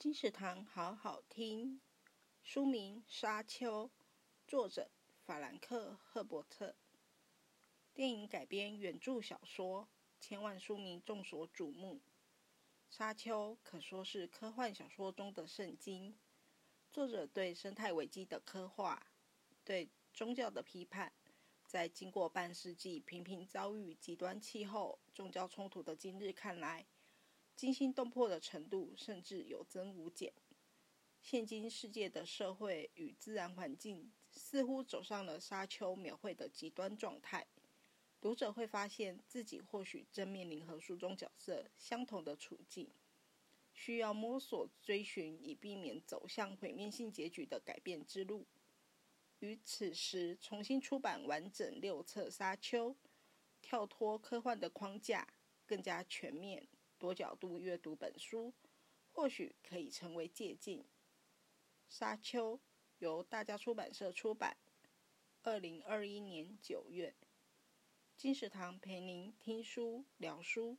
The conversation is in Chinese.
金石堂好好听，书名《沙丘》，作者法兰克·赫伯特，电影改编原著小说，千万书迷众所瞩目。《沙丘》可说是科幻小说中的圣经，作者对生态危机的刻画，对宗教的批判，在经过半世纪频频遭遇极端气候、宗教冲突的今日看来，惊心动魄的程度甚至有增无减。现今世界的社会与自然环境似乎走上了沙丘描绘的极端状态，读者会发现自己或许正面临和书中角色相同的处境，需要摸索追寻，以避免走向毁灭性结局的改变之路。于此时重新出版完整六册《沙丘》，跳脱科幻的框架，更加全面、多角度阅读本书，或许可以成为借鉴。《沙丘》由大家出版社出版，二零二一年九月。金石堂陪您听书聊书。